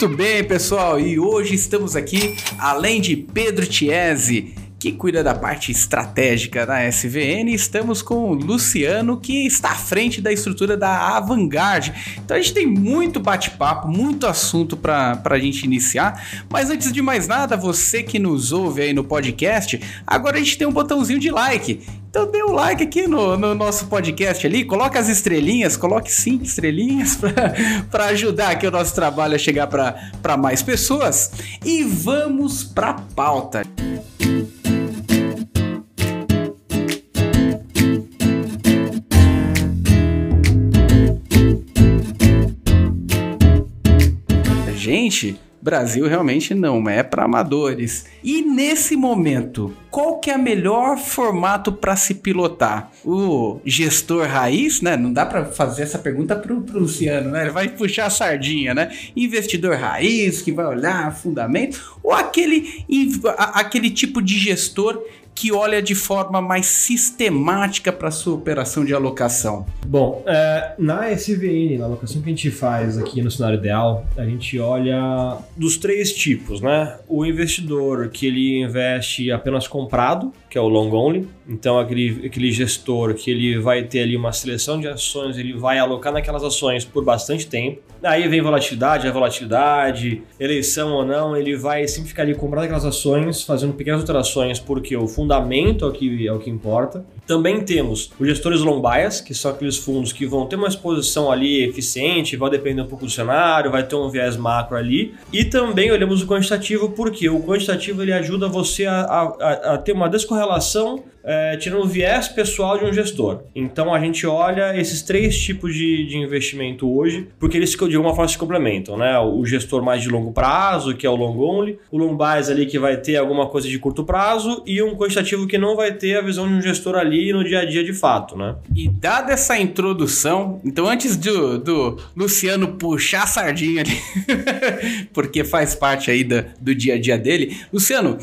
Muito bem, pessoal, e hoje estamos aqui, além de Pedro Tiese, que cuida da parte estratégica da SVN, estamos com o Luciano, que está à frente da estrutura da Avangard. Então a gente tem muito bate-papo, muito assunto para a gente iniciar. Mas antes de mais nada, você que nos ouve aí no podcast, agora a gente tem um botãozinho de like. Então dê um like aqui no, no nosso podcast ali, coloque as estrelinhas, coloque cinco estrelinhas para ajudar aqui o nosso trabalho a chegar para mais pessoas. E vamos para pauta. Gente, Brasil realmente não é para amadores. E nesse momento, qual que é o melhor formato para se pilotar? O gestor raiz, né? Não dá para fazer essa pergunta pro, pro Luciano, né? Ele vai puxar a sardinha, né? Investidor raiz que vai olhar fundamento ou aquele aquele tipo de gestor que olha de forma mais sistemática para sua operação de alocação? Bom, é, na SVN, na alocação que a gente faz aqui no cenário ideal, a gente olha dos três tipos, né? O investidor que ele investe apenas comprado, que é o long only, então aquele, aquele gestor que ele vai ter ali uma seleção de ações, ele vai alocar naquelas ações por bastante tempo. Aí vem volatilidade, a volatilidade, eleição ou não, ele vai sempre ficar ali comprando aquelas ações, fazendo pequenas alterações, porque o fundamento é o que, é o que importa. Também temos os gestores long bias, que são aqueles fundos que vão ter uma exposição ali eficiente, vai depender um pouco do cenário, vai ter um viés macro ali. E também olhamos o quantitativo, porque o quantitativo ele ajuda você a, a, a ter uma descorrelação é, tirando o viés pessoal de um gestor. Então a gente olha esses três tipos de, de investimento hoje, porque eles de alguma forma se complementam, né? O gestor mais de longo prazo, que é o long only, o long bias ali que vai ter alguma coisa de curto prazo e um quantitativo que não vai ter a visão de um gestor ali no dia a dia de fato, né? E dada essa introdução, então antes do, do Luciano puxar a sardinha ali, porque faz parte aí do, do dia a dia dele, Luciano,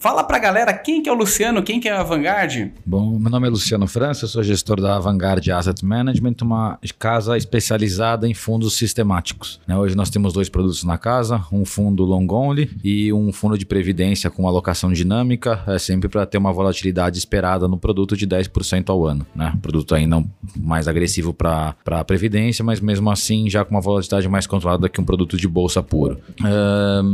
Fala pra galera quem que é o Luciano, quem que é a Vanguard? Bom, meu nome é Luciano França, sou gestor da Vanguard Asset Management, uma casa especializada em fundos sistemáticos. Né, hoje nós temos dois produtos na casa, um fundo long only e um fundo de previdência com alocação dinâmica, é sempre para ter uma volatilidade esperada no produto de 10% ao ano. Né? Produto ainda mais agressivo para a previdência, mas mesmo assim já com uma volatilidade mais controlada que um produto de bolsa puro.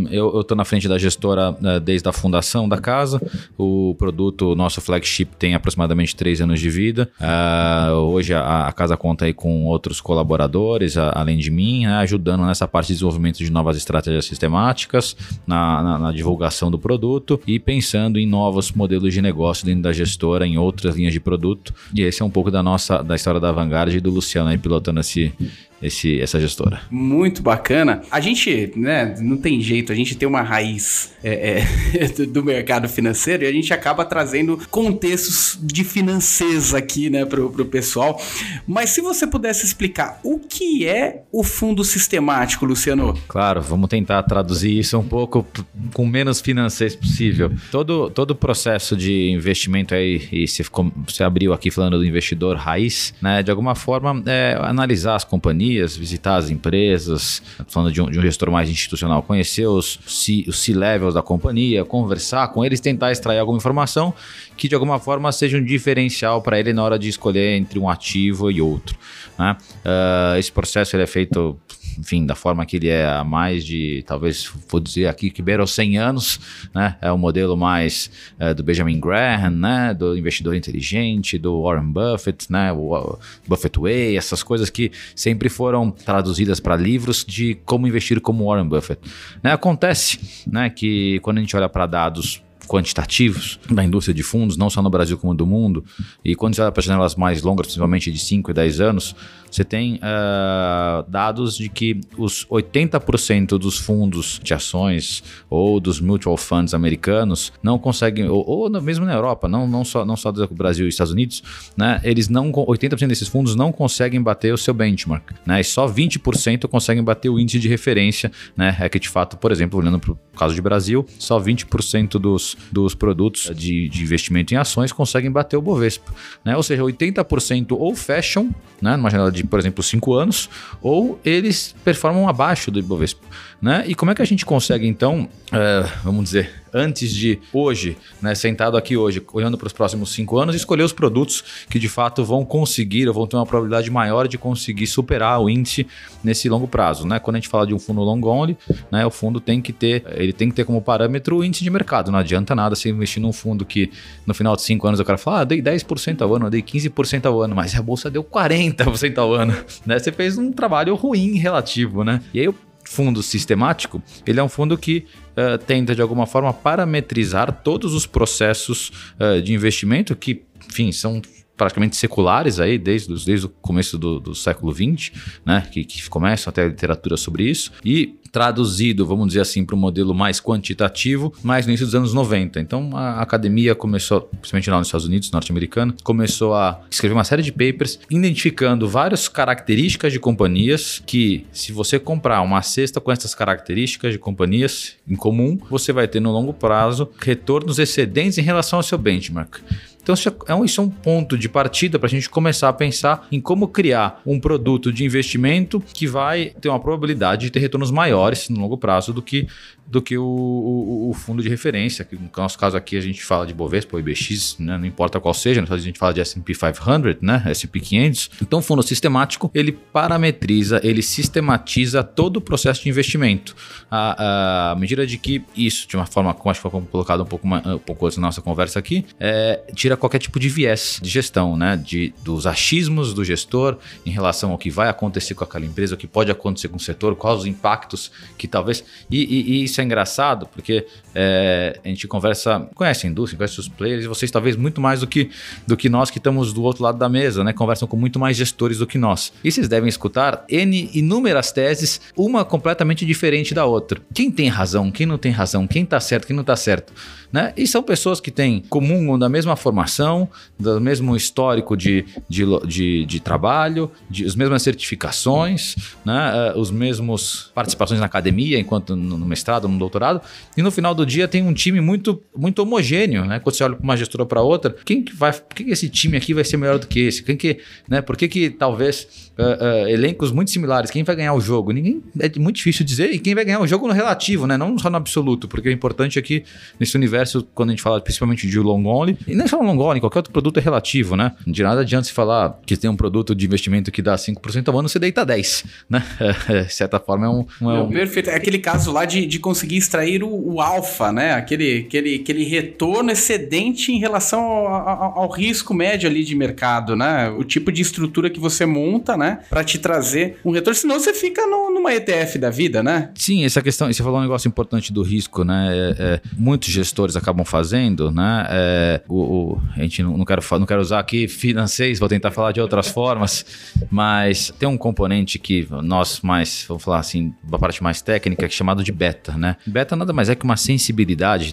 eu estou na frente da gestora uh, desde a fundação da da casa. O produto, nosso flagship, tem aproximadamente três anos de vida. Uh, hoje a, a, casa conta aí com outros colaboradores, a, além de mim, né, ajudando nessa parte de desenvolvimento de novas estratégias sistemáticas, na, na, na, divulgação do produto e pensando em novos modelos de negócio dentro da gestora, em outras linhas de produto. E esse é um pouco da nossa da história da Vanguard e do Luciano aí pilotando esse, esse, essa gestora. Muito bacana. A gente, né, não tem jeito, a gente tem uma raiz é, é, do mercado financeiro e a gente acaba trazendo contextos de financeza aqui, né, pro, pro pessoal. Mas se você pudesse explicar o que é o fundo sistemático, Luciano? Claro, vamos tentar traduzir isso um pouco com menos financeiro possível. Todo, todo o processo de investimento aí, e você, você abriu aqui falando do investidor raiz, né, de alguma forma é analisar as companhias companhias, visitar as empresas, falando de um, de um gestor mais institucional, conhecer os, os C-levels da companhia, conversar com eles, tentar extrair alguma informação que de alguma forma seja um diferencial para ele na hora de escolher entre um ativo e outro. Né? Uh, esse processo ele é feito enfim, da forma que ele é há mais de, talvez, vou dizer aqui que beira os 100 anos, né? É o modelo mais é, do Benjamin Graham, né? Do investidor inteligente, do Warren Buffett, né? O Buffett Way, essas coisas que sempre foram traduzidas para livros de como investir como Warren Buffett. Né? Acontece, né, que quando a gente olha para dados quantitativos da indústria de fundos, não só no Brasil como no mundo. E quando você olha para janelas mais longas, principalmente de 5 e 10 anos, você tem uh, dados de que os 80% dos fundos de ações ou dos mutual funds americanos não conseguem, ou, ou mesmo na Europa, não, não, só, não só do Brasil e Estados Unidos, né, eles não, 80% desses fundos não conseguem bater o seu benchmark, né, e só 20% conseguem bater o índice de referência, né, é que de fato, por exemplo, olhando para o caso de Brasil, só 20% dos dos, produtos de, de investimento em ações conseguem bater o Bovespa. Né? Ou seja, 80% ou fecham, né, numa janela de, por exemplo, 5 anos, ou eles performam abaixo do Ibovespa. Né? E como é que a gente consegue, então, uh, vamos dizer, antes de hoje, né, sentado aqui hoje, olhando para os próximos cinco anos, escolher os produtos que de fato vão conseguir ou vão ter uma probabilidade maior de conseguir superar o índice nesse longo prazo. Né? Quando a gente fala de um fundo long only, né, o fundo tem que ter, ele tem que ter como parâmetro o índice de mercado. Não adianta nada você investir num fundo que no final de cinco anos o cara fala, ah, dei 10% ao ano, dei 15% ao ano, mas a bolsa deu 40% ao ano. Né? Você fez um trabalho ruim relativo, né? E aí o fundo sistemático, ele é um fundo que uh, tenta de alguma forma parametrizar todos os processos uh, de investimento que, enfim, são praticamente seculares aí, desde, desde o começo do, do século XX, né, que, que começam até a literatura sobre isso, e traduzido, vamos dizer assim, para um modelo mais quantitativo, mais no início dos anos 90. Então a academia começou, principalmente lá nos Estados Unidos, norte-americano, começou a escrever uma série de papers identificando várias características de companhias que, se você comprar uma cesta com essas características de companhias em comum, você vai ter no longo prazo retornos excedentes em relação ao seu benchmark. Então, é isso é um ponto de partida para a gente começar a pensar em como criar um produto de investimento que vai ter uma probabilidade de ter retornos maiores no longo prazo do que do que o, o, o, fundo de referência, que no nosso caso aqui a gente fala de Bovespa ou IBX, né? não importa qual seja, a gente fala de S&P 500, né? S&P 500. Então fundo sistemático, ele parametriza, ele sistematiza todo o processo de investimento. À, à medida de que isso, de uma forma, como acho que foi colocado um pouco, um pouco antes na nossa conversa aqui, é, tira qualquer tipo de viés de gestão, né? De, dos achismos do gestor em relação ao que vai acontecer com aquela empresa, o que pode acontecer com o setor, quais os impactos que talvez... E, e, e isso é engraçado, porque é, a gente conversa, conhece a indústria, conhece os players, e vocês talvez muito mais do que, do que nós que estamos do outro lado da mesa, né? Conversam com muito mais gestores do que nós. E vocês devem escutar N inúmeras teses, uma completamente diferente da outra. Quem tem razão, quem não tem razão, quem está certo, quem não está certo. Né? E são pessoas que têm comum da mesma formação, do mesmo histórico de, de, de, de trabalho, de, as mesmas certificações, né? Uh, os mesmos participações na academia, enquanto no, no mestrado, no doutorado, e no final do dia tem um time muito, muito homogêneo, né? Quando você olha para uma gestora para outra, quem que vai, por que esse time aqui vai ser melhor do que esse? Quem que, né? Por que, que talvez uh, uh, elencos muito similares, quem vai ganhar o jogo? Ninguém é muito difícil dizer e quem vai ganhar o jogo no relativo, né? Não só no absoluto, porque o importante aqui nesse universo quando a gente fala principalmente de long only, e nem só long only, qualquer outro produto é relativo, né? De nada adianta se falar que tem um produto de investimento que dá 5% ao ano, você deita 10, né? de certa forma é um... um, é um... perfeito. É aquele caso lá de, de conseguir extrair o, o alfa, né? Aquele, aquele, aquele retorno excedente em relação ao, ao, ao, risco médio ali de mercado, né? O tipo de estrutura que você monta, né? Para te trazer um retorno, senão você fica no, numa ETF da vida, né? Sim, essa questão, você falou um negócio importante do risco, né? É, é, muitos gestores acabam fazendo, né? É, o, o, a gente não, não, quero, não quero usar aqui financeiros, vou tentar falar de outras formas, mas tem um componente que nós mais, vamos falar assim, uma parte mais técnica, que é chamado de beta, né? Beta nada mais é que uma sensibilidade,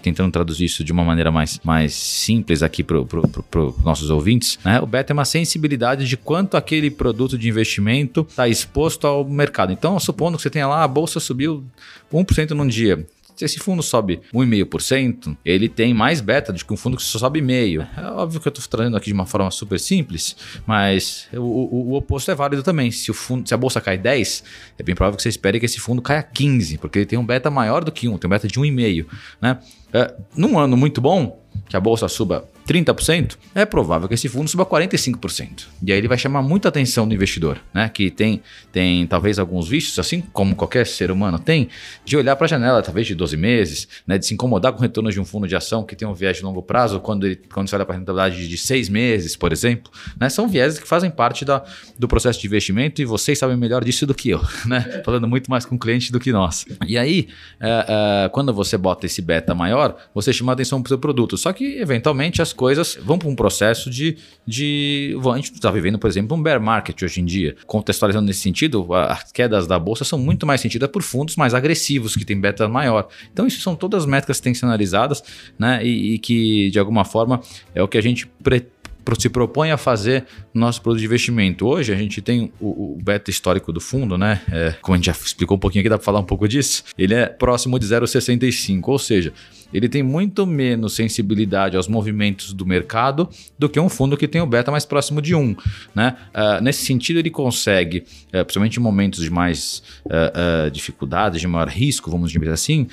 tentando traduzir isso de uma maneira mais, mais simples aqui para os nossos ouvintes, né? O beta é uma sensibilidade de quanto aquele produto de investimento está exposto ao mercado. Então, supondo que você tenha lá, a bolsa subiu 1% num dia. Se esse fundo sobe 1,5%, ele tem mais beta do que um fundo que só sobe meio. É óbvio que eu estou trazendo aqui de uma forma super simples, mas o, o, o, oposto é válido também. Se, o fundo, se a bolsa cai 10, é bem provável que você espere que esse fundo caia 15, porque ele tem um beta maior do que 1, tem um beta de 1,5. Né? É, num ano muito bom, que a bolsa suba 30%, é provável que esse fundo suba 45%. E aí ele vai chamar muita atenção do investidor, né? Que tem, tem talvez alguns vícios, assim como qualquer ser humano tem, de olhar para a janela, talvez de 12 meses, né? De se incomodar com o retorno de um fundo de ação que tem um viés de longo prazo, quando, ele, quando você olha para a rentabilidade de 6 meses, por exemplo. Né? São vieses que fazem parte da, do processo de investimento e vocês sabem melhor disso do que eu, né? Falando muito mais com cliente do que nós. E aí, é, é, quando você bota esse beta maior, você chama atenção para o seu produto. Só que, eventualmente, as coisas vão para um processo de, de. A gente está vivendo, por exemplo, um bear market hoje em dia. Contextualizando nesse sentido, as quedas da bolsa são muito mais sentidas por fundos mais agressivos, que têm beta maior. Então, isso são todas as métricas que têm que ser analisadas, né? E, e que, de alguma forma, é o que a gente pretende se propõe a fazer no nosso produto de investimento. Hoje a gente tem o, o beta histórico do fundo, né? É, como a gente já explicou um pouquinho aqui, dá para falar um pouco disso. Ele é próximo de 0,65, ou seja, ele tem muito menos sensibilidade aos movimentos do mercado do que um fundo que tem o beta mais próximo de 1. Né? Uh, nesse sentido, ele consegue, uh, principalmente em momentos de mais uh, dificuldades, de maior risco, vamos dizer assim,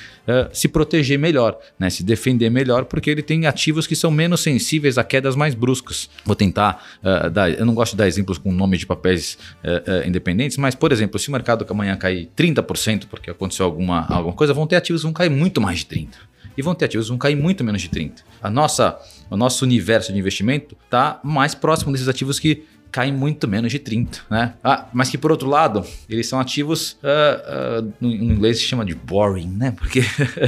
se proteger melhor, né? se defender melhor, porque ele tem ativos que são menos sensíveis a quedas mais bruscas. Vou tentar dar, eu não gosto de dar exemplos com nome de papéis independentes, mas, por exemplo, se o mercado amanhã cair 30% porque aconteceu alguma, alguma coisa, vão ter ativos que vão cair muito mais de 30% e vão ter ativos que vão cair muito menos de 30. A nossa, o nosso universo de investimento está mais próximo desses ativos que caem muito menos de 30, né? Ah, mas que por outro lado, eles são ativos, uh, uh, no, inglês se chama de boring, né? Porque,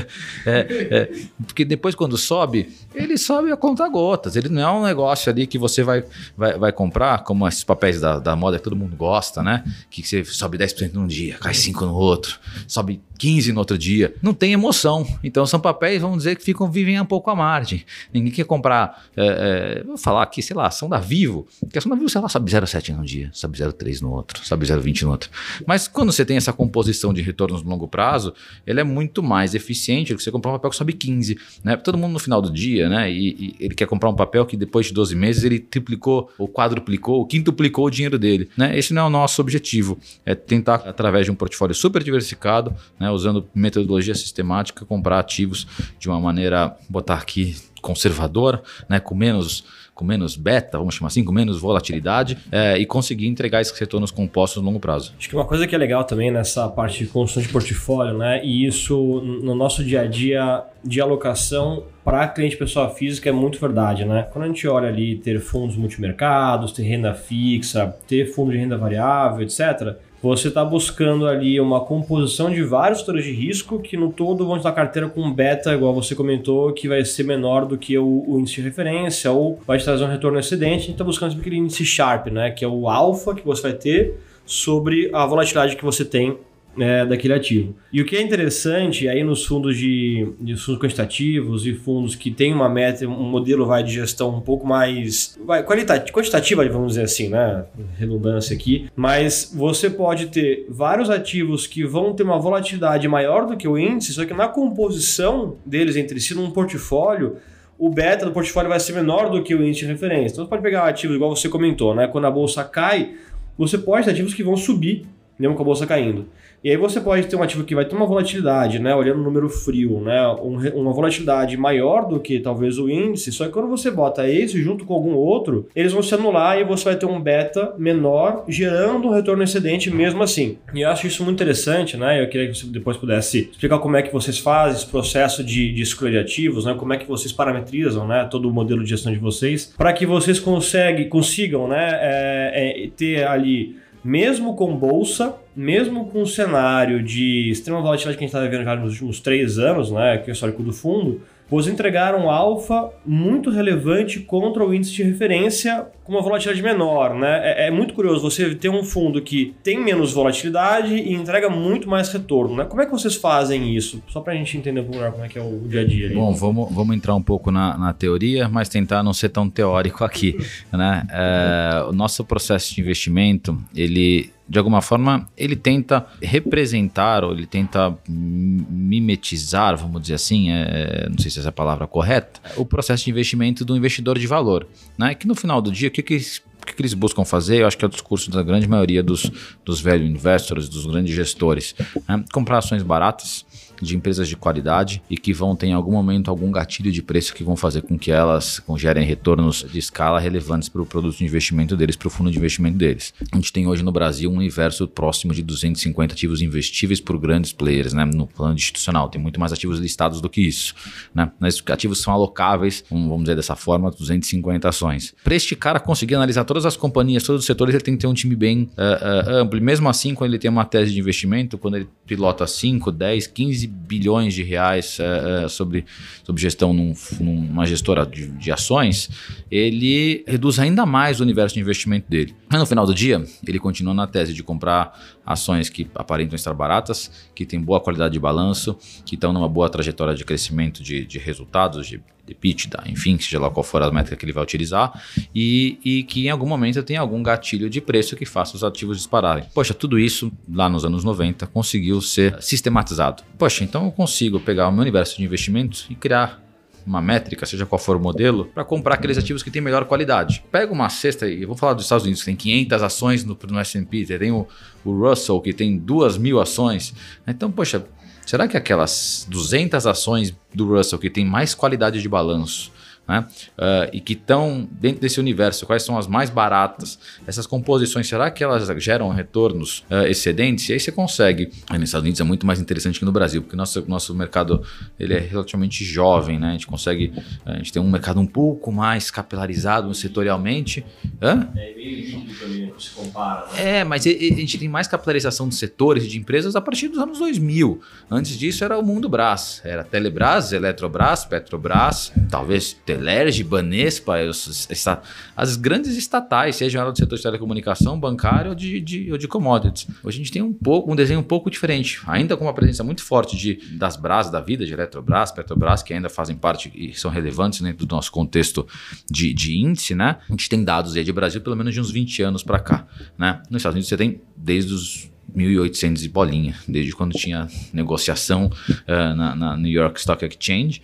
é, é, porque depois quando sobe, ele sobe a conta gotas. Ele não é um negócio ali que você vai, vai, vai comprar, como esses papéis da, da moda que todo mundo gosta, né? Que você sobe 10% num dia, cai 5% no outro, sobe 15 no outro dia. Não tem emoção. Então são papéis, vamos dizer, que ficam vivem um pouco à margem. Ninguém quer comprar, é, é, vou falar aqui, sei lá, ação da Vivo. Que a ação da Vivo, sei lá, sobe 0,7 num dia, 0,3 no outro, sobe 0,20 no outro. Mas quando você tem essa composição de retornos no longo prazo, ele é muito mais eficiente do que você comprar um papel que sobe 15. Né? Todo mundo no final do dia, né? E, e ele quer comprar um papel que depois de 12 meses ele triplicou, ou quadruplicou, ou quintuplicou o dinheiro dele. Né? Esse não é o nosso objetivo. É tentar, através de um portfólio super diversificado, né? usando metodologia sistemática, comprar ativos de uma maneira, botar aqui, conservadora, né, com menos com menos beta, vamos chamar assim, com menos volatilidade é, e conseguir entregar esses retornos compostos no longo prazo. Acho que uma coisa que é legal também nessa parte de construção de portfólio, né, e isso no nosso dia a dia de alocação para cliente pessoa física é muito verdade, né? Quando a gente olha ali ter fundos multimercados, ter renda fixa, ter fundo de renda variável, etc., você está buscando ali uma composição de vários setores de risco que no todo vão te dar carteira com beta, igual você comentou, que vai ser menor do que o, o índice de referência ou vai te trazer um retorno excedente. Está buscando aquele índice Sharp, né, que é o alfa que você vai ter sobre a volatilidade que você tem é, daquele ativo. E o que é interessante aí nos fundos de, de fundos quantitativos e fundos que tem uma meta, um modelo vai de gestão um pouco mais vai, quantitativa, vamos dizer assim, né? Redundância aqui, mas você pode ter vários ativos que vão ter uma volatilidade maior do que o índice, só que na composição deles entre si num portfólio o beta do portfólio vai ser menor do que o índice de referência. Então você pode pegar ativos igual você comentou, né? Quando a bolsa cai, você pode ter ativos que vão subir, mesmo com a bolsa caindo. E aí você pode ter um ativo que vai ter uma volatilidade, né? Olhando o número frio, né? Um, uma volatilidade maior do que talvez o índice, só que quando você bota esse junto com algum outro, eles vão se anular e você vai ter um beta menor, gerando um retorno excedente mesmo assim. E eu acho isso muito interessante, né? Eu queria que você depois pudesse explicar como é que vocês fazem esse processo de, de escolha de ativos, né? Como é que vocês parametrizam, né? Todo o modelo de gestão de vocês, para que vocês consegue, consigam, né? É, é, ter ali mesmo com bolsa, mesmo com um cenário de extrema volatilidade que a gente está vivendo já nos últimos três anos, né, que é o histórico do fundo, vocês entregaram alfa muito relevante contra o índice de referência com uma volatilidade menor. Né? É, é, muito curioso você ter um fundo que tem menos volatilidade e entrega muito mais retorno. Né? Como é que vocês fazem isso? Só para a gente entender melhor como é que é o dia a dia. Bom, vamos, vamos entrar um pouco na, na teoria, mas tentar não ser tão teórico aqui. né? É, o nosso processo de investimento, ele de alguma forma, ele tenta representar ou ele tenta mimetizar, vamos dizer assim, é, não sei se essa é a palavra correta, o processo de investimento do investidor de valor. Né? Que no final do dia, o que, que que, eles buscam fazer? Eu acho que é o discurso da grande maioria dos, dos velhos investors, dos grandes gestores. Né? Comprar ações baratas, de empresas de qualidade e que vão ter em algum momento algum gatilho de preço que vão fazer com que elas gerem retornos de escala relevantes para o produto de investimento deles, para o fundo de investimento deles. A gente tem hoje no Brasil um universo próximo de 250 ativos investíveis por grandes players, né? no plano institucional. Tem muito mais ativos listados do que isso. Né? Mas ativos são alocáveis, vamos dizer dessa forma, 250 ações. Para este cara conseguir analisar todas as companhias, todos os setores, ele tem que ter um time bem uh, uh, amplo. E mesmo assim, quando ele tem uma tese de investimento, quando ele pilota 5, 10, 15 bilhões de reais é, sobre, sobre gestão num, numa gestora de, de, ações, ele reduz ainda mais o universo de investimento dele. Mas no final do dia, ele continua na tese de comprar ações que aparentam estar baratas, que têm boa qualidade de balanço, que estão numa boa trajetória de crescimento de, de resultados, de EBITDA, enfim, seja lá qual for a métrica que ele vai utilizar, e, e que em algum momento tem algum gatilho de preço que faça os ativos dispararem. Poxa, tudo isso lá nos anos 90 conseguiu ser sistematizado. Poxa, então eu consigo pegar o meu universo de investimentos e criar uma métrica, seja qual for o modelo, para comprar aqueles ativos que têm melhor qualidade. Pega uma cesta e vamos falar dos Estados Unidos, que tem 500 ações no, no S&P, tem o, o Russell, que tem 2 mil ações. Então, poxa, será que aquelas 200 ações do Russell que tem mais qualidade de balanço né? Uh, e que estão dentro desse universo, quais são as mais baratas, essas composições, será que elas geram retornos uh, excedentes? E aí você consegue. Aí nos Estados Unidos é muito mais interessante que no Brasil, porque nosso, nosso mercado ele é relativamente jovem, né? A gente consegue, a gente tem um mercado um pouco mais capilarizado setorialmente. Hã? É meio líquido também, se compara. Né? É, mas a gente tem mais capitalização de setores e de empresas a partir dos anos 2000. Antes disso era o mundo Brás, era Telebrás, Eletrobras, Petrobras, talvez Telerge, Banespa, as grandes estatais, sejam elas do setor de telecomunicação, bancário ou de, de, ou de commodities. Hoje a gente tem um pouco um desenho um pouco diferente, ainda com uma presença muito forte de, das Brás da vida, de Eletrobras, Petrobras, que ainda fazem parte e são relevantes dentro do nosso contexto de, de índice, né? A gente tem dados aí de Brasil pelo menos de uns 20 anos para cá, né? Nos Estados Unidos você tem desde os 1800 e bolinha, desde quando tinha negociação uh, na, na New York Stock Exchange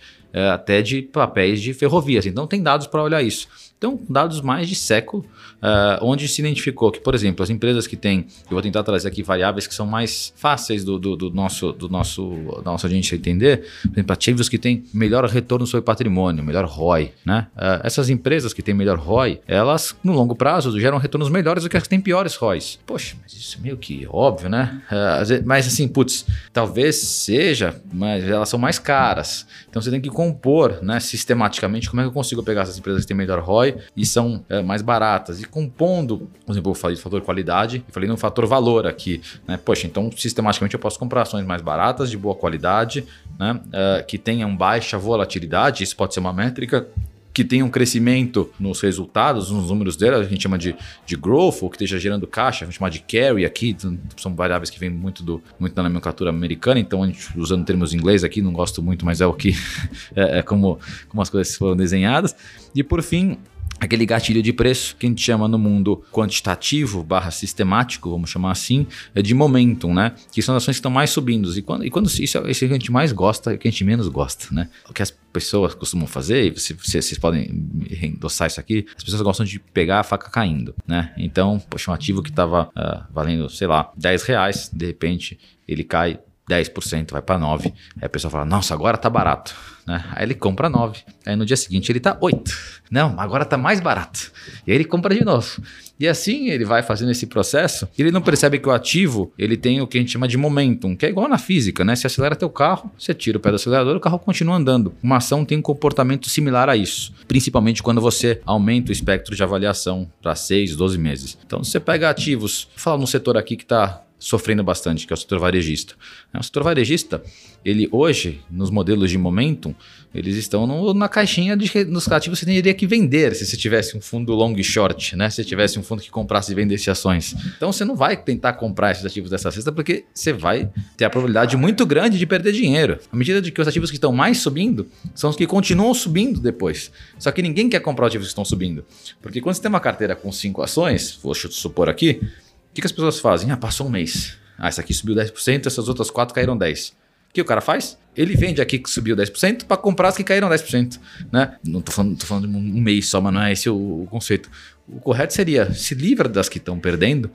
até de papéis de ferrovias. Então tem dados para olhar isso. Então, dados mais de século, uh, onde se identificou que, por exemplo, as empresas que têm, eu vou tentar trazer aqui variáveis que são mais fáceis do, do, do nosso, do nosso, da nossa gente entender, por exemplo, ativos que têm melhor retorno sobre patrimônio, melhor ROI. Né? Uh, essas empresas que têm melhor ROI, elas, no longo prazo, geram retornos melhores do que as que têm piores ROIs. Poxa, mas isso é meio que óbvio, né? Uh, mas assim, putz, talvez seja, mas elas são mais caras. Então você tem que compor né, sistematicamente como é que eu consigo pegar essas empresas que têm melhor ROI e são é, mais baratas. E compondo, por exemplo, eu falei do fator qualidade e falei no fator valor aqui. Né? Poxa, então sistematicamente eu posso comprar ações mais baratas, de boa qualidade, né? Uh, que tenham baixa volatilidade, isso pode ser uma métrica que tenha um crescimento nos resultados, nos números dela, a gente chama de, de growth, ou que esteja gerando caixa, a gente chama de carry aqui, são variáveis que vêm muito, do, muito da nomenclatura americana, então a gente, usando termos em inglês aqui, não gosto muito, mas é o que é, é como, como as coisas foram desenhadas. E por fim, aquele gatilho de preço que a gente chama no mundo quantitativo barra sistemático, vamos chamar assim, é de momentum, né? Que são ações que estão mais subindo. E quando, e quando isso é isso que a gente mais gosta e que a gente menos gosta, né? O que as pessoas costumam fazer, e vocês, vocês podem endossar isso aqui, as pessoas gostam de pegar a faca caindo, né? Então, poxa, um ativo que estava uh, ah, valendo, sei lá, 10 reais, de repente ele cai 10%, vai para 9%. Aí a pessoa fala, nossa, agora tá barato. Né? Aí ele compra 9%. Aí no dia seguinte ele tá 8%. Não, agora tá mais barato. E aí ele compra de novo. E assim ele vai fazendo esse processo. E ele não percebe que o ativo ele tem o que a gente chama de momentum, que é igual na física, né? Se acelera teu carro, você tira o pé do acelerador, o carro continua andando. Uma ação tem um comportamento similar a isso, principalmente quando você aumenta o espectro de avaliação para 6, 12 meses. Então, você pega ativos, vou falar num setor aqui que está sofrendo bastante, que é o setor varejista. É, o setor varejista, ele hoje, nos modelos de momentum, eles estão no, na caixinha de, nos ativos que você teria que vender se você tivesse um fundo long short, né? Se você tivesse um fundo que comprasse e vendesse ações. Então você não vai tentar comprar esses ativos dessa cesta porque você vai ter a probabilidade muito grande de perder dinheiro. À medida de que os ativos que estão mais subindo são os que continuam subindo depois. Só que ninguém quer comprar ativos que estão subindo. Porque quando você tem uma carteira com cinco ações, vou supor aqui, o que, que as pessoas fazem? Ah, passou um mês. Ah, essa aqui subiu 10%, essas outras quatro caíram 10%. O que o cara faz? Ele vende aqui que subiu 10% para comprar as que caíram 10%. Né? Não estou falando, falando de um mês só, mas não é esse o, o conceito. O correto seria se livra das que estão perdendo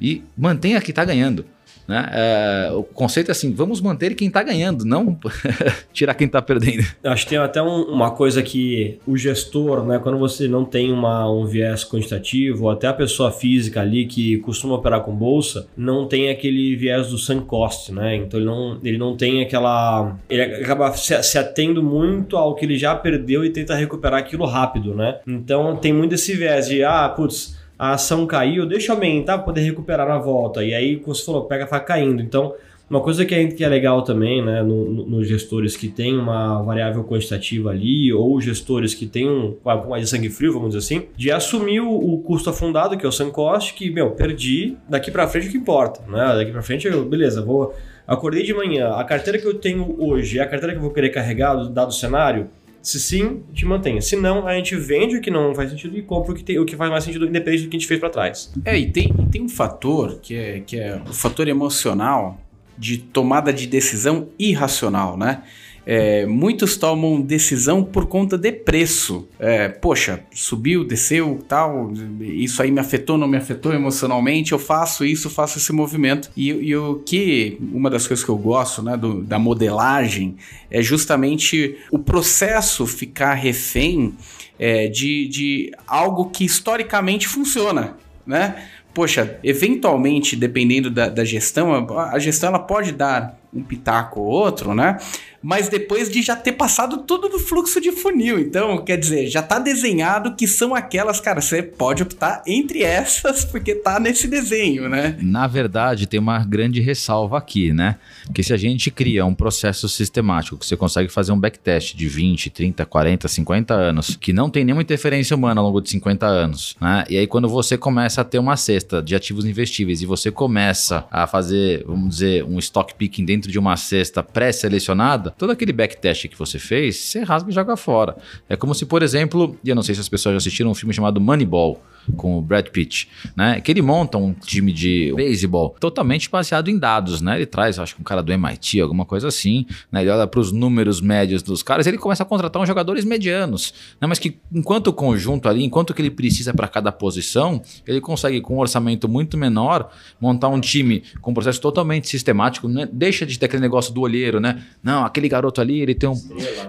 e mantenha a que está ganhando. Né? É, o conceito é assim: vamos manter quem está ganhando, não tirar quem está perdendo. Acho que tem até um, uma coisa que o gestor, né, quando você não tem uma, um viés quantitativo, ou até a pessoa física ali que costuma operar com bolsa, não tem aquele viés do sunk cost, né? Então ele não, ele não tem aquela. Ele acaba se, se atendo muito ao que ele já perdeu e tenta recuperar aquilo rápido, né? Então tem muito esse viés de, ah, putz a ação caiu, deixa eu aumentar para poder recuperar na volta. E aí, como você falou, pega vai caindo. Então, uma coisa que é, que é legal também, né, nos no, gestores que tem uma variável quantitativa ali, ou gestores que tem um, mais de sangue frio, vamos dizer assim, de assumir o, o custo afundado, que é o sunk cost, que, meu, perdi, daqui para frente o que importa, né? Daqui para frente, eu, beleza, vou... Acordei de manhã, a carteira que eu tenho hoje é a carteira que eu vou querer carregar, dado o cenário, Se sim, a gente mantém. Se não, a gente vende o que não faz sentido e compra o que, tem, o que faz mais sentido, independente do que a gente fez para trás. É, e tem, tem um fator que é, que é o fator emocional de tomada de decisão irracional, né? É, muitos tomam decisão por conta de preço. É, poxa, subiu, desceu, tal, isso aí me afetou, não me afetou emocionalmente, eu faço isso, faço esse movimento. E, e o que, uma das coisas que eu gosto né, do, da modelagem é justamente o processo ficar refém é, de, de algo que historicamente funciona, né? Poxa, eventualmente, dependendo da, da gestão, a, a gestão ela pode dar um pitaco ou outro, né? mas depois de já ter passado tudo do fluxo de funil. Então, quer dizer, já tá desenhado que são aquelas, cara, você pode optar entre essas porque tá nesse desenho, né? Na verdade, tem uma grande ressalva aqui, né? Que se a gente cria um processo sistemático, que você consegue fazer um backtest de 20, 30, 40, 50 anos, que não tem nenhuma interferência humana ao longo de 50 anos, né? E aí quando você começa a ter uma cesta de ativos investíveis e você começa a fazer, vamos dizer, um stock picking dentro de uma cesta pré-selecionada, todo aquele backtest que você fez, você rasga e joga fora. É como se, por exemplo, e eu não sei se as pessoas já assistiram um filme chamado Moneyball, com o Brad Pitt, né? Que ele monta um time de beisebol totalmente baseado em dados, né? Ele traz, acho que um cara do MIT, alguma coisa assim, né? Ele olha para os números médios dos caras, ele começa a contratar uns jogadores medianos, né? Mas que enquanto o conjunto ali, enquanto que ele precisa para cada posição, ele consegue com um orçamento muito menor montar um time com um processo totalmente sistemático, né? Deixa de ter aquele negócio do olheiro, né? Não, aquele garoto ali, ele tem um,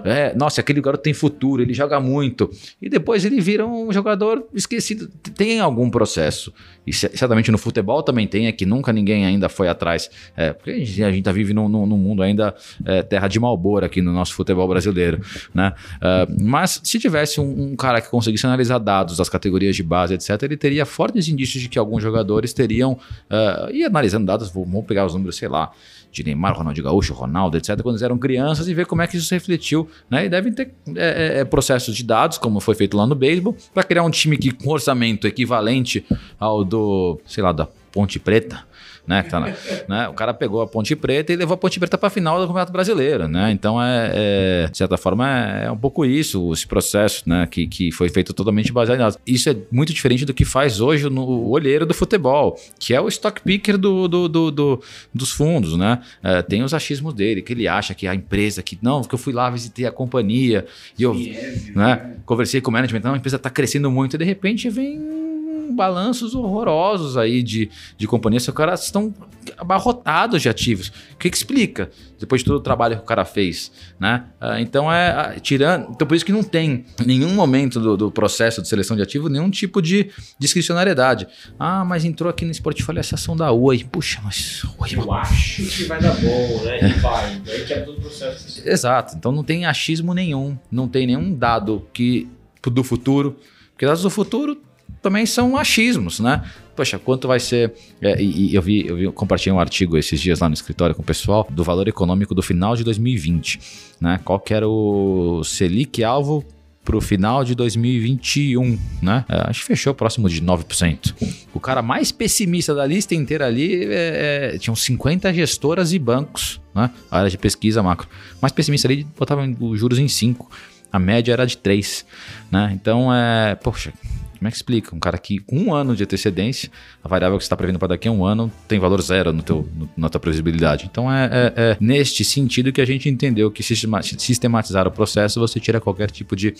é, nossa, aquele garoto tem futuro, ele joga muito e depois ele vira um jogador esquecido tem algum processo. E certamente no futebol também tem, é que nunca ninguém ainda foi atrás. É, porque a gente, a gente tá vive num, num, mundo ainda é, terra de malbora aqui no nosso futebol brasileiro. Né? Uh, mas se tivesse um, um, cara que conseguisse analisar dados das categorias de base, etc., ele teria fortes indícios de que alguns jogadores teriam. Uh, e analisando dados, vamos pegar os números, sei lá de Neymar, Ronaldo Gaúcho, Ronaldo, etc., quando eles eram crianças e ver como é que isso se refletiu. Né? E devem ter é, é, é processos de dados, como foi feito lá no beisebol, para criar um time que com orçamento equivalente ao do, sei lá, da Ponte Preta, né? Tá na, né? O cara pegou a Ponte Preta e levou a Ponte Preta para a final do Campeonato Brasileiro, né? Então é, é de certa forma é, é, um pouco isso, esse processo, né? Que, que foi feito totalmente baseado em dados. Isso é muito diferente do que faz hoje no olheiro do futebol, que é o stock picker do, do, do, do dos fundos, né? É, tem os achismos dele, que ele acha que a empresa que não, porque eu fui lá visitei a companhia e eu, né? né? Conversei com o management, não, a empresa está crescendo muito e de repente vem balanços horrorosos aí de, de companhias. Os caras estão abarrotados de ativos. O que, que explica? Depois de todo o trabalho que o cara fez, né? Ah, então é ah, tirando. Então por isso que não tem nenhum momento do, do processo de seleção de ativo nenhum tipo de discricionariedade. Ah, mas entrou aqui nesse portfólio essa ação da Oi. Puxa, mas Oi. Eu acho que vai dar bom, né? E vai. Daí quebra todo o processo. Exato. Então não tem achismo nenhum. Não tem nenhum dado que do futuro. Porque dados do futuro também são achismos, né? Poxa, quanto vai ser. É, e, e, eu vi, eu vi, compartilhei um artigo esses dias lá no escritório com o pessoal do valor econômico do final de 2020, né? Qual que era o Selic alvo para o final de 2021, né? É, acho que fechou próximo de 9%. O cara mais pessimista da lista inteira ali é, é, tinham 50 gestoras e bancos, né? A área de pesquisa macro. Mais pessimista ali botava os juros em 5. A média era de 3, né? Então, é, poxa, como é que explica? Um cara que com um ano de antecedência, a variável que você está prevendo para daqui a um ano tem valor zero no teu, no, na tua previsibilidade. Então é, é, é, neste sentido que a gente entendeu que sistematizar o processo você tira qualquer tipo de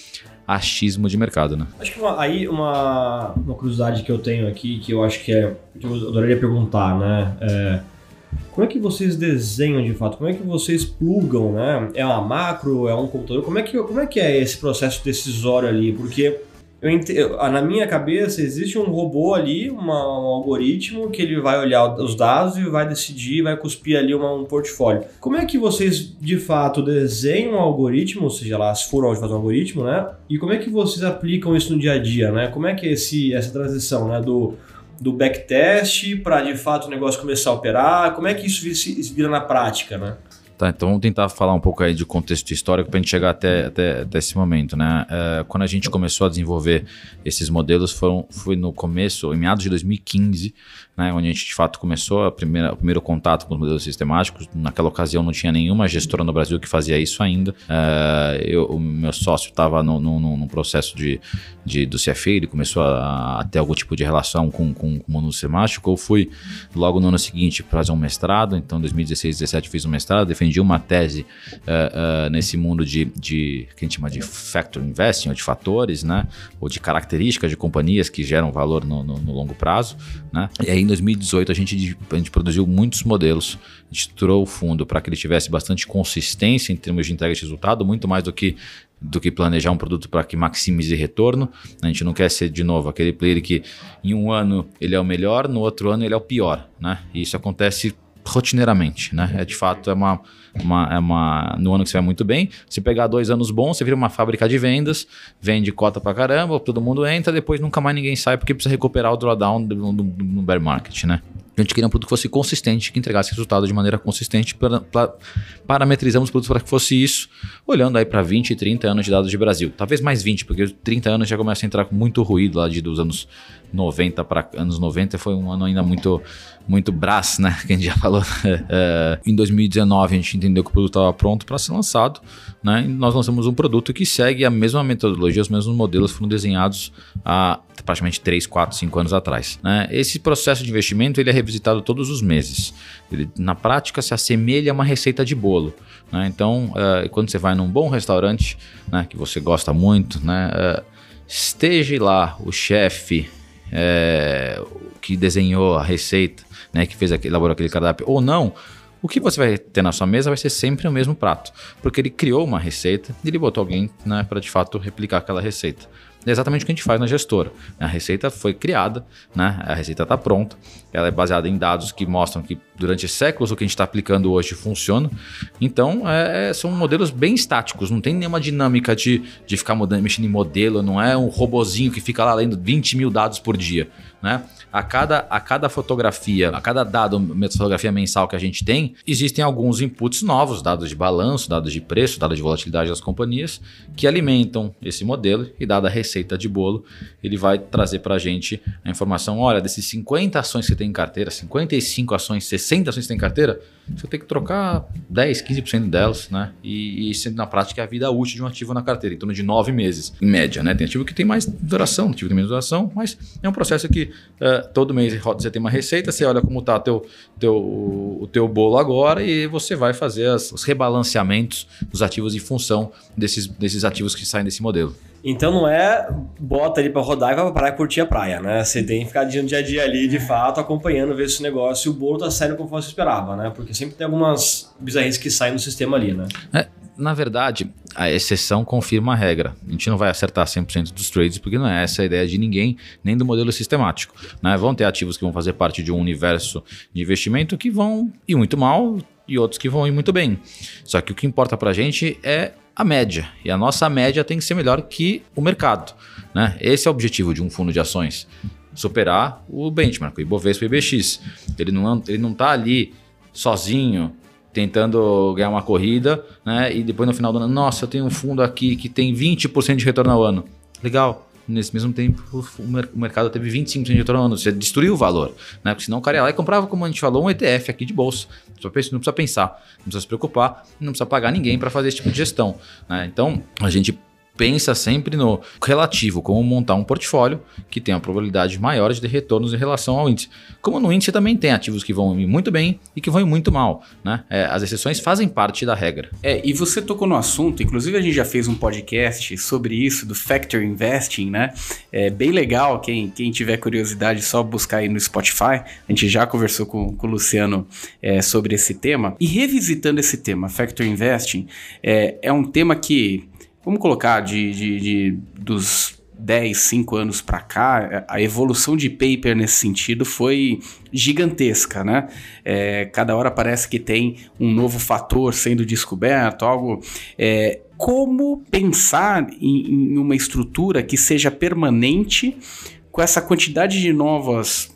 achismo de mercado, né? Acho que uma, aí uma, uma curiosidade que eu tenho aqui, que eu acho que é que eu adoraria perguntar, né? É, como é que vocês desenham de fato? Como é que vocês plugam, né? É uma macro, é um computador? Como é que, como é, que é esse processo decisório ali? Porque eu, na minha cabeça existe um robô ali, uma, um algoritmo que ele vai olhar os dados e vai decidir, vai cuspir ali uma, um portfólio. Como é que vocês de fato desenham um algoritmo, ou seja, lá se foram onde fazer um algoritmo, né? E como é que vocês aplicam isso no dia a dia, né? Como é que é esse, essa transição, né? Do, do backtest para de fato o negócio começar a operar? Como é que isso vira na prática, né? Tá, então vamos tentar falar um pouco aí de contexto histórico para a gente chegar até, até, até esse momento, né? É, quando a gente começou a desenvolver esses modelos, foram, foi no começo, em meados de 2015, né, onde a gente de fato começou a primeira, o primeiro contato com os modelos sistemáticos. Naquela ocasião não tinha nenhuma gestora no Brasil que fazia isso ainda. É, eu, o meu sócio estava no, processo de, de, do CFA, ele começou a, a ter algum tipo de relação com, com, com o modelo sistemático. Eu fui logo no ano seguinte fazer um mestrado, então em 2016, 2017 fiz um mestrado, defendi uma tese uh, uh, nesse mundo de, de que a gente chama de factor investing, ou de fatores, né, ou de características de companhias que geram valor no, no, no longo prazo. Né? E em 2018 a gente, a gente produziu muitos modelos, a gente estruturou o fundo para que ele tivesse bastante consistência em termos de entrega de resultado, muito mais do que do que planejar um produto para que maximize retorno. A gente não quer ser, de novo, aquele player que em um ano ele é o melhor, no outro ano ele é o pior. Né? E isso acontece rotineiramente, né? É de fato é uma, uma, é uma no ano que você vai muito bem. Se pegar dois anos bons, você vira uma fábrica de vendas, vende cota pra caramba, todo mundo entra, depois nunca mais ninguém sai porque precisa recuperar o drawdown no, bear market, né? A gente queria um produto que fosse consistente, que entregasse resultado de maneira consistente. Para, para, parametrizamos o produto para que fosse isso, olhando aí para 20 e 30 anos de dados de Brasil. Talvez mais 20, porque 30 anos já começa a entrar com muito ruído lá de, dos anos 90 para anos 90. Foi um ano ainda muito, muito brás, né? Que a gente já falou. É, em 2019 a gente entendeu que o produto estava pronto para ser lançado, né? E nós lançamos um produto que segue a mesma metodologia, os mesmos modelos foram desenhados há praticamente 3, 4, 5 anos atrás. Né? Esse processo de investimento ele é revisitado todos os meses. Ele, na prática, se assemelha a uma receita de bolo. Né? Então, uh, quando você vai num bom restaurante, né, que você gosta muito, né, uh, esteja lá o chefe é, que desenhou a receita, né, que fez aquele, elaborou aquele cardápio, ou não, o que você vai ter na sua mesa vai ser sempre o mesmo prato, porque ele criou uma receita e ele botou alguém né, para de fato replicar aquela receita. É exatamente o que a gente faz na gestora. A receita foi criada, né? a receita está pronta, ela é baseada em dados que mostram que durante séculos o que a gente está aplicando hoje funciona. Então, é, é, são modelos bem estáticos, não tem nenhuma dinâmica de, de ficar mudando, mexendo em modelo, não é um robozinho que fica lá lendo 20 mil dados por dia. Né? A cada, a cada fotografia, a cada dado, fotografia mensal que a gente tem, existem alguns inputs novos, dados de balanço, dados de preço, dados de volatilidade das companhias, que alimentam esse modelo e dada a receita de bolo, ele vai trazer para a gente a informação, olha, desses 50 ações que você tem em carteira, 55 ações, 60 ações que você tem em carteira, você tem que trocar 10, 15% delas, né? E, e na prática é a vida útil de um ativo na carteira, em torno de 9 meses, em média, né? Tem ativo que tem mais duração, ativo que tem menos duração, mas é um processo que uh, todo mês você tem uma receita, você olha como está teu, teu, o teu bolo agora e você vai fazer as, os rebalanceamentos dos ativos em função desses, desses ativos que saem desse modelo. Então não é bota ali para rodar e vai pra praia curtir a praia, né? Você tem que ficar dia a dia ali, de fato, acompanhando, ver se o negócio o bolo tá saindo como você esperava, né? Porque sempre tem algumas bizarrices que saem no sistema ali, né? É, na verdade, a exceção confirma a regra. A gente não vai acertar 100% dos trades, porque não é essa a ideia de ninguém, nem do modelo sistemático. Né? Vão ter ativos que vão fazer parte de um universo de investimento que vão ir muito mal e outros que vão ir muito bem. Só que o que importa para gente é a média. E a nossa média tem que ser melhor que o mercado. Né? Esse é o objetivo de um fundo de ações. Superar o benchmark, o Ibovespa e o IBX. Ele não ele não está ali sozinho tentando ganhar uma corrida, né? E depois no final do ano, nossa, eu tenho um fundo aqui que tem 20% de retorno ao ano. Legal. Nesse mesmo tempo, o mercado teve 25% de retorno ao ano. Você destruiu o valor, né? Porque senão o cara ia lá e comprava, como a gente falou, um ETF aqui de bolsa. Não precisa pensar, não precisa se preocupar, não precisa pagar ninguém para fazer esse tipo de gestão. Né? Então, a gente pensa sempre no relativo, como montar um portfólio que tenha probabilidade maior de retornos em relação ao índice. Como no índice também tem ativos que vão ir muito bem e que vão ir muito mal. Né? É, as exceções fazem parte da regra. É, e você tocou no assunto, inclusive a gente já fez um podcast sobre isso, do Factor Investing, né? É bem legal, quem, quem tiver curiosidade, só buscar aí no Spotify. A gente já conversou com, com o Luciano é, sobre esse tema. E revisitando esse tema, Factor Investing, é, é um tema que vamos colocar, de, de, de dos 10, 5 anos para cá, a evolução de paper nesse sentido foi gigantesca, né? É, cada hora parece que tem um novo fator sendo descoberto, algo. É, como pensar em, em uma estrutura que seja permanente com essa quantidade de novas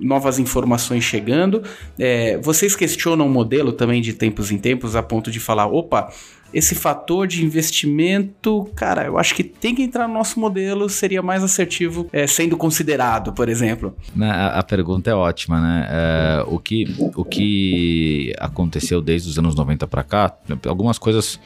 novas informações chegando. É, vocês questionam o modelo também de tempos em tempos a ponto de falar, opa, esse fator de investimento, cara, eu acho que tem que entrar no nosso modelo, seria mais assertivo é, sendo considerado, por exemplo. Né, a, a pergunta é ótima, né? É, o, que, o que aconteceu desde os anos 90 para cá, algumas coisas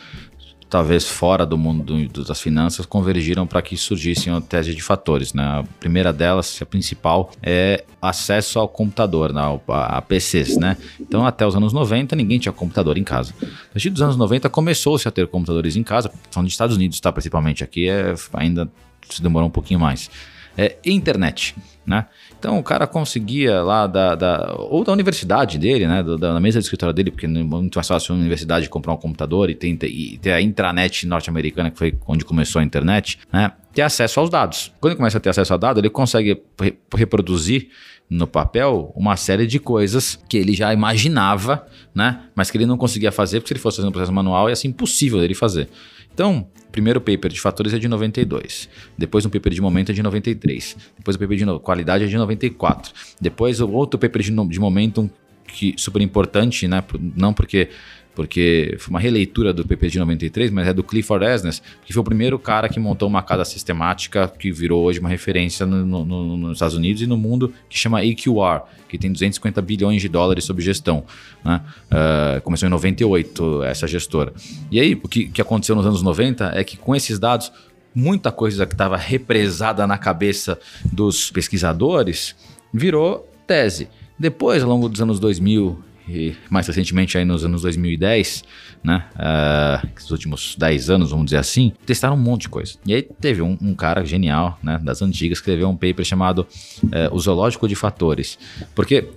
talvez fora do mundo das finanças, convergiram para que surgissem uma tese de fatores. Né? A primeira delas, a principal, é acesso ao computador, né? a PCs. Né? Então, até os anos 90, ninguém tinha computador em casa. A partir dos anos 90, começou-se a ter computadores em casa, falando dos Estados Unidos, tá? principalmente aqui, é, ainda se demorou um pouquinho mais. É, internet né? Então o cara conseguia lá da, da ou da universidade dele, né? Da, da mesa de escritório dele, porque é muito mais fácil uma universidade comprar um computador e ter, e ter a intranet norte-americana, que foi onde começou a internet, né? Ter acesso aos dados. Quando ele começa a ter acesso a dados, ele consegue re reproduzir no papel uma série de coisas que ele já imaginava, né? Mas que ele não conseguia fazer porque se ele fosse fazer um processo manual ia ser impossível dele fazer. Então, primeiro paper de fatores é de 92, depois um paper de momento é de 93, depois o paper de qualidade é de 94, depois o outro paper de, de momentum que super importante, né? Não porque porque foi uma releitura do PP de 93, mas é do Clifford Esnes, que foi o primeiro cara que montou uma casa sistemática que virou hoje uma referência no, no, no, nos Estados Unidos e no mundo, que chama AQR, que tem 250 bilhões de dólares sob gestão. Né? Uh, começou em 98 essa gestora. E aí, o que, que aconteceu nos anos 90 é que com esses dados, muita coisa que estava represada na cabeça dos pesquisadores virou tese. Depois, ao longo dos anos 2000 e mais recentemente aí nos anos 2010, né, uh, os últimos 10 anos, vamos dizer assim, testaram um monte de coisa. E aí teve um, um cara genial, né, das antigas, que escreveu um paper chamado uh, O Zoológico de Fatores. Porque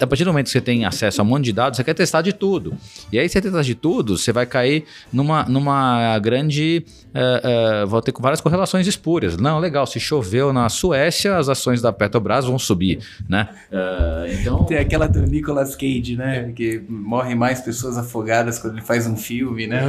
a partir do momento que você tem acesso a um monte de dados, você quer testar de tudo. E aí, você testar de tudo, você vai cair numa, numa grande. Uh, uh, vou ter várias correlações espúrias. Não, legal, se choveu na Suécia, as ações da Petrobras vão subir, né? Uh, então... Tem aquela do Nicolas Cage, né? Que morrem mais pessoas afogadas quando ele faz um filme, né?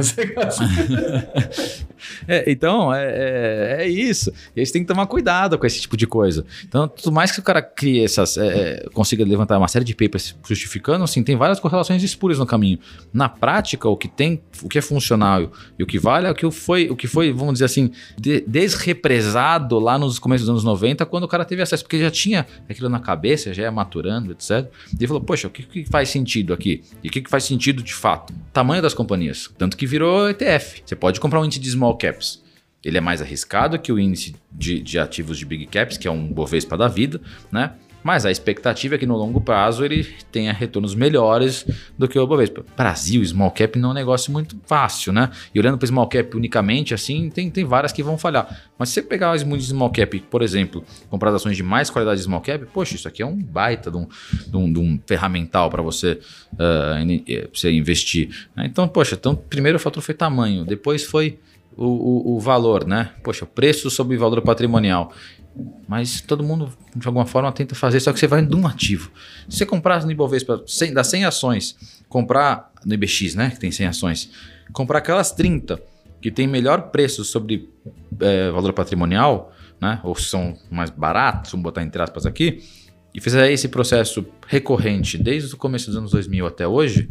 é, então, é, é, é, isso. E aí você tem que tomar cuidado com esse tipo de coisa. Então, tudo mais que o cara crie essas. É, consiga levantar uma série de papers justificando, assim, tem várias correlações espúrias no caminho. Na prática, o que tem, o que é funcional e o que vale é o que foi, o que foi, vamos dizer assim, de, desrepresado lá nos começos dos anos 90, quando o cara teve acesso, porque já tinha aquilo na cabeça, já ia maturando, etc. E ele falou, poxa, o que, que faz sentido aqui? E o que, que faz sentido de fato? Tamanho das companhias. Tanto que virou ETF. Você pode comprar um índice de small caps. Ele é mais arriscado que o índice de, de ativos de big caps, que é um Bovespa da vida, né? Mas a expectativa é que no longo prazo ele tenha retornos melhores do que o Bovespa. Brasil, small cap não é um negócio muito fácil, né? E olhando para small cap unicamente, assim, tem, tem várias que vão falhar. Mas se você pegar as small cap, por exemplo, comprar ações de mais qualidade de small cap, poxa, isso aqui é um baita de um, de um, de um ferramental para você, uh, você investir. Né? Então, poxa, então, primeiro o fator foi tamanho, depois foi o, o, o valor, né? Poxa, preço sobre valor patrimonial. Mas todo mundo, de alguma forma, tenta fazer, só que você vai de um ativo. Se você comprar no Ibovespa, 100, das 100 ações, comprar no IBX, né, que tem 100 ações, comprar aquelas 30 que tem melhor preço sobre é, valor patrimonial, né, ou são mais baratos, vamos botar entre aspas aqui, e fizer esse processo recorrente desde o começo dos anos 2000 até hoje,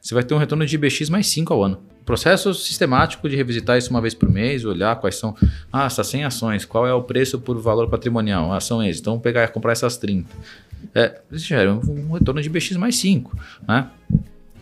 você vai ter um retorno de IBX mais 5 ao ano. Processo sistemático de revisitar isso uma vez por mês, olhar quais são. Ah, está 100 ações, qual é o preço por valor patrimonial? Ah, são esses. Então, pegar e comprar essas 30. É, isso gera um, retorno de IBX mais 5. Né?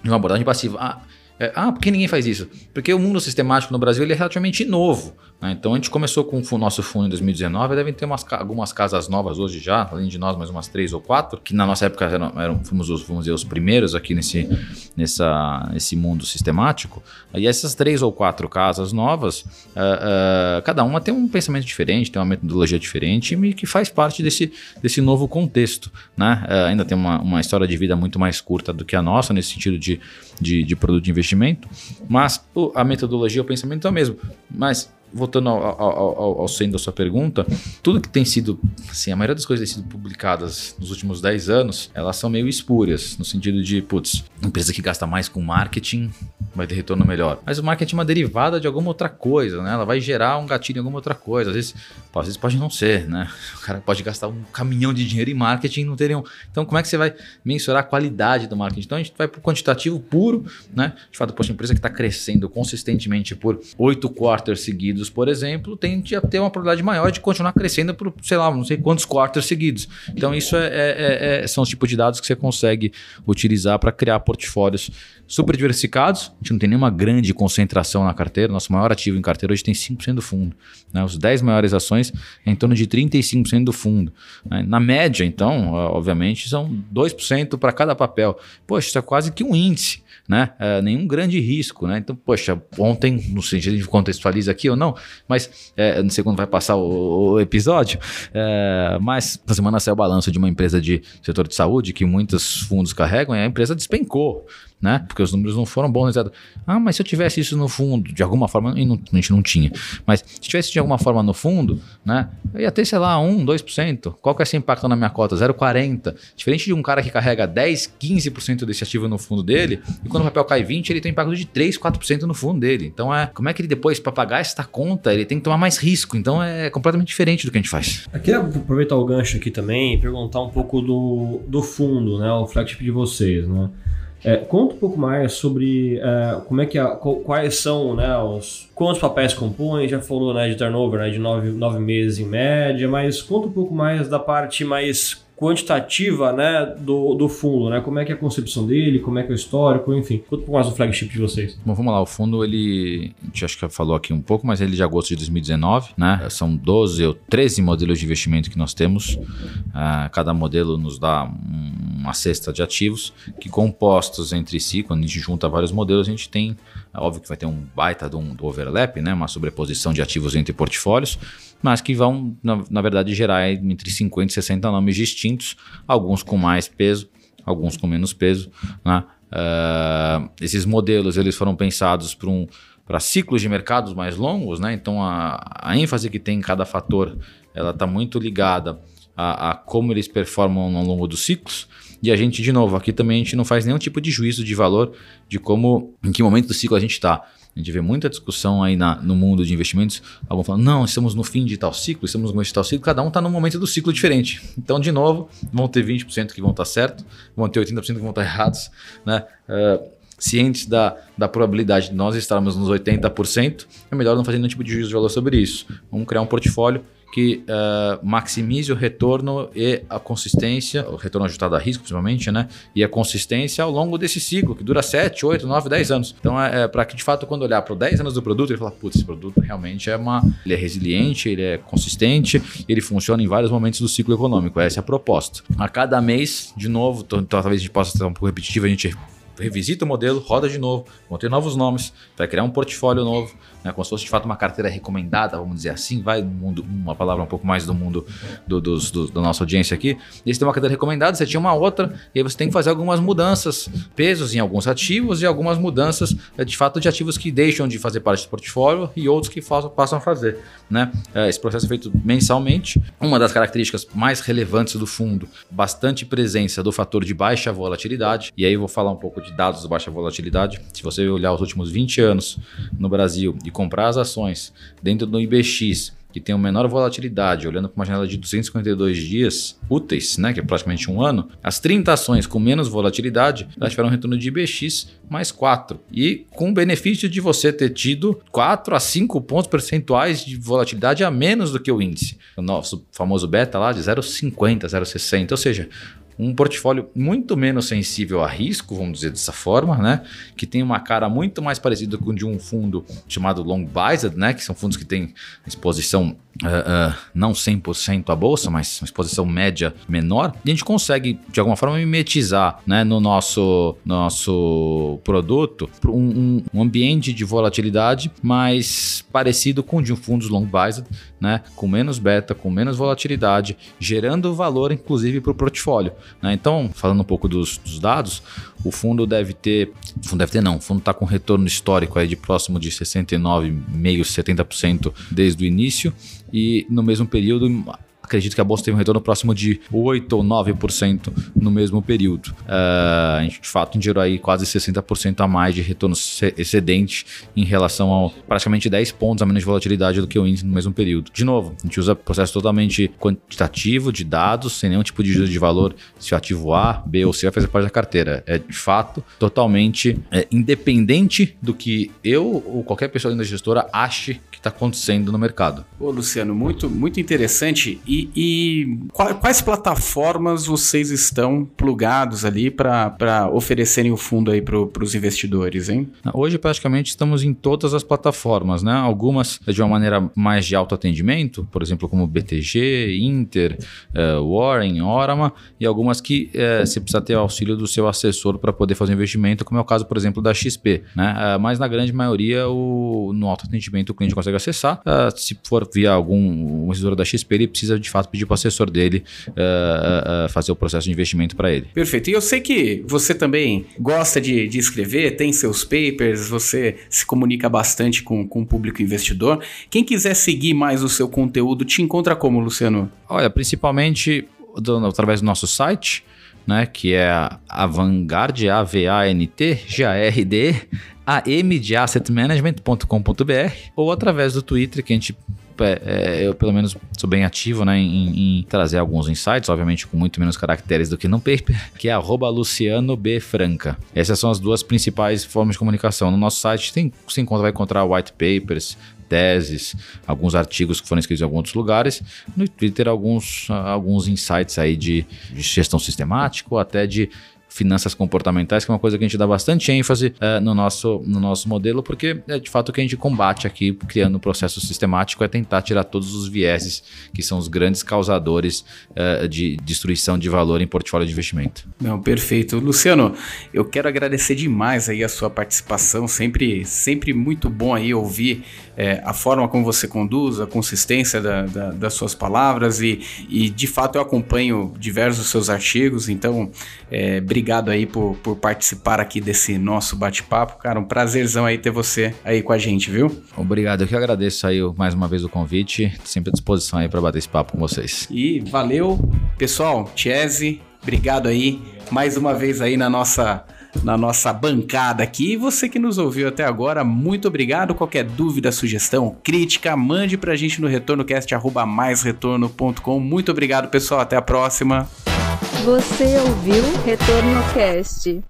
Uma abordagem passiva. Ah, é, ah, por que ninguém faz isso? Porque o mundo sistemático no Brasil ele é relativamente novo. Né? Então a gente começou com o nosso fundo em 2019, devem ter umas, algumas casas novas hoje já, além de nós, mais umas três ou quatro, que na nossa época eram, eram fomos os, vamos dizer, os primeiros aqui nesse, nessa, nesse mundo sistemático. E essas três ou quatro casas novas, uh, uh, cada uma tem um pensamento diferente, tem uma metodologia diferente e que faz parte desse, desse novo contexto. Né? Uh, ainda tem uma, uma história de vida muito mais curta do que a nossa, nesse sentido de, de, de produto de investimento, mas a metodologia, o pensamento é o mesmo. Mas voltando ao, ao, ao, ao centro da sua pergunta, tudo que tem sido, assim, a maioria das coisas que tem sido publicadas nos últimos 10 anos, elas são meio espúrias, no sentido de, putz, empresa que gasta mais com marketing vai ter retorno melhor. Mas o marketing é uma derivada de alguma outra coisa, né? Ela vai gerar um gatilho em alguma outra coisa. Às vezes, Às vezes pode não ser, né? O cara pode gastar um caminhão de dinheiro em marketing e não ter nenhum. Então, como é que você vai mensurar a qualidade do marketing? Então, a gente vai para o quantitativo puro, né? De fato, poxa, a empresa que está crescendo consistentemente por oito quarters seguidos, por exemplo, tende a ter uma probabilidade maior de continuar crescendo por, sei lá, não sei quantos quarters seguidos. Então, isso é, é, é, são os tipos de dados que você consegue utilizar para criar portfólios super diversificados. Gente não tem nenhuma grande concentração na carteira. Nosso maior ativo em carteira hoje tem 5% do fundo. Né? Os 10 maiores ações é em torno de 35% do fundo. Né? Na média, então, obviamente, são 2% para cada papel. Poxa, isso é quase que um índice. Né? É, nenhum grande risco, né? Então, poxa, ontem, não sei se a gente contextualiza aqui ou não, mas é, não sei quando vai passar o, o episódio, é, mas na semana saiu o balanço de uma empresa de setor de saúde que muitos fundos carregam e a empresa despencou né? Porque os números não foram bons. Exato. Ah, mas se eu tivesse isso no fundo, de alguma forma, e não, a gente não tinha, mas se tivesse de alguma forma no fundo, né? Eu ia ter, sei lá, 1, 2%. Qual que é esse impacto na minha cota? 0,40%. Diferente de um cara que carrega 10, 15% desse ativo no fundo dele, e quando o papel cai 20, ele tem impacto de 3, 4% no fundo dele. Então é, como é que ele depois, para pagar esta conta, ele tem que tomar mais risco. Então é completamente diferente do que a gente faz. Eu queria aproveitar o gancho aqui também e perguntar um pouco do, do fundo, né? O flagship de vocês, né? É, conta um pouco mais sobre é, como é que a, quais são né, os quantos papéis compõem, já falou né, de turnover né, de nove, nove meses em média, mas conta um pouco mais da parte mais quantitativa né, do, do fundo, né? Como é que é a concepção dele, como é que é o histórico, enfim. Conta um mais do flagship de vocês. Bom, vamos lá. O fundo, ele, a gente acho que falou aqui um pouco, mas ele de agosto de 2019, né? São 12 ou 13 modelos de investimento que nós temos. Uh, cada modelo nos dá uma cesta de ativos que compostos entre si, quando a gente junta vários modelos, a gente tem, é óbvio que vai ter um baita do, do overlap, né? Uma sobreposição de ativos entre portfólios, mas que vão, na, na verdade, gerar entre 50 e 60 nomes distintos, alguns com mais peso, alguns com menos peso. Né? Uh, esses modelos eles foram pensados para um, ciclos de mercados mais longos, né? então a, a ênfase que tem em cada fator ela está muito ligada a, a, como eles performam ao longo dos ciclos. E a gente, de novo, aqui também a gente não faz nenhum tipo de juízo de valor de como, em que momento do ciclo a gente está. A gente vê muita discussão aí na, no mundo de investimentos. Alguns falando, não, estamos no fim de tal ciclo, estamos no começo de tal ciclo, cada um está num momento do ciclo diferente. Então, de novo, vão ter 20% que vão estar tá certo, vão ter 80% que vão estar tá errados, né? Uh, cientes da, da probabilidade de nós estarmos nos 80%, é melhor não fazer nenhum tipo de juízo de valor sobre isso. Vamos criar um portfólio que uh, maximize o retorno e a consistência, o retorno ajustado a risco, principalmente, né? E a consistência ao longo desse ciclo, que dura 7, 8, 9, 10 anos. Então, é, é para que de fato, quando olhar para os 10 anos do produto, ele fala: putz, esse produto realmente é uma. Ele é resiliente, ele é consistente, ele funciona em vários momentos do ciclo econômico. Essa é a proposta. A cada mês, de novo, talvez a gente possa ser um pouco repetitivo, a gente revisita o modelo, roda de novo, vão ter novos nomes, vai criar um portfólio novo, né, como se fosse de fato uma carteira recomendada, vamos dizer assim, vai mundo, uma palavra um pouco mais do mundo do, do, do, da nossa audiência aqui. E você tem uma carteira recomendada, você tinha uma outra, e aí você tem que fazer algumas mudanças, pesos em alguns ativos e algumas mudanças é, de fato de ativos que deixam de fazer parte do portfólio e outros que façam, passam a fazer. Né? É, esse processo é feito mensalmente. Uma das características mais relevantes do fundo, bastante presença do fator de baixa volatilidade, e aí eu vou falar um pouco de dados de baixa volatilidade. Se você olhar os últimos 20 anos no Brasil e comprar as ações dentro do IBX, que tem uma menor volatilidade, olhando para uma janela de 252 dias úteis, né, que é praticamente um ano, as 30 ações com menos volatilidade, elas tiveram um retorno de IBX mais 4. E com o benefício de você ter tido 4 a 5 pontos percentuais de volatilidade a menos do que o índice. O nosso famoso beta lá de 0,50, 0,60. Ou seja, um portfólio muito menos sensível a risco, vamos dizer dessa forma, né? Que tem uma cara muito mais parecida com de um fundo chamado Long Biased, né? Que são fundos que têm exposição uh, uh, não 100% à bolsa, mas uma exposição média menor, e a gente consegue, de alguma forma, mimetizar né, no nosso, nosso produto um, um, ambiente de volatilidade mais parecido com o de um fundos long biased, né, com menos beta, com menos volatilidade, gerando valor, inclusive, para o portfólio. Né? Então, falando um pouco dos, dos dados, o fundo deve ter, o fundo deve ter não, o fundo está com retorno histórico aí de próximo de 69,5%, 70% desde o início e no mesmo período acredito que a bolsa teve um retorno próximo de 8 ou 9% no mesmo período. Uh, de fato, gerou aí quase 60% a mais de retorno excedente em relação ao praticamente 10 pontos a menos de volatilidade do que o índice no mesmo período. De novo, a gente usa processo totalmente quantitativo de dados, sem nenhum tipo de juízo de valor se o ativo A, B ou C vai fazer parte da carteira. É, de fato, totalmente é, independente do que eu ou qualquer pessoa da gestora ache que está acontecendo no mercado. Ô, Luciano, muito, muito interessante. E, e quais plataformas vocês estão plugados ali para oferecerem o fundo aí para os investidores, hein? Hoje, praticamente, estamos em todas as plataformas, né? Algumas de uma maneira mais de autoatendimento, por exemplo, como BTG, Inter, uh, Warren, Orama, e algumas que uh, você precisa ter o auxílio do seu assessor para poder fazer investimento, como é o caso, por exemplo, da XP, né? Uh, mas na grande maioria, o, no autoatendimento, o cliente consegue acessar. Uh, se for via algum investidor da XP, ele precisa de fato pedir para o assessor dele uh, uh, fazer o processo de investimento para ele. Perfeito. E eu sei que você também gosta de, de escrever, tem seus papers, você se comunica bastante com, com o público investidor. Quem quiser seguir mais o seu conteúdo, te encontra como, Luciano? Olha, principalmente do, através do nosso site, né, que é a Vanguard, A-V-A-N-T, G-A-R-D, am de assetmanagement.com.br ou através do Twitter, que a gente é, é, eu pelo menos sou bem ativo né, em, em, trazer alguns insights, obviamente com muito menos caracteres do que no paper, que é Luciano B. Franca. Essas são as duas principais formas de comunicação. No nosso site tem, você encontra, vai encontrar white papers, teses, alguns artigos que foram escritos em alguns lugares. No Twitter, alguns, alguns insights aí de, de gestão sistemática ou até de finanças comportamentais, que é uma coisa que a gente dá bastante ênfase uh, no, nosso, no nosso modelo, porque é de fato o que a gente combate aqui, criando um processo sistemático, é tentar tirar todos os vieses que são os grandes causadores uh, de destruição de valor em portfólio de investimento. Não, perfeito. Luciano, eu quero agradecer demais aí a sua participação, sempre, sempre muito bom aí ouvir é, a forma como você conduz, a consistência da, da, das suas palavras e, e de fato eu acompanho diversos seus artigos, então é, obrigado aí por, por participar aqui desse nosso bate-papo. Cara, um prazerzão aí ter você aí com a gente, viu? Obrigado, eu que agradeço aí mais uma vez o convite, sempre à disposição aí para bater esse papo com vocês. E valeu, pessoal, Chese, obrigado aí mais uma vez aí na nossa na nossa bancada aqui. E você que nos ouviu até agora, muito obrigado. Qualquer dúvida, sugestão, crítica, mande pra gente no retornocast@maisretorno.com. Muito obrigado, pessoal. Até a próxima. Você ouviu Retorno Cast.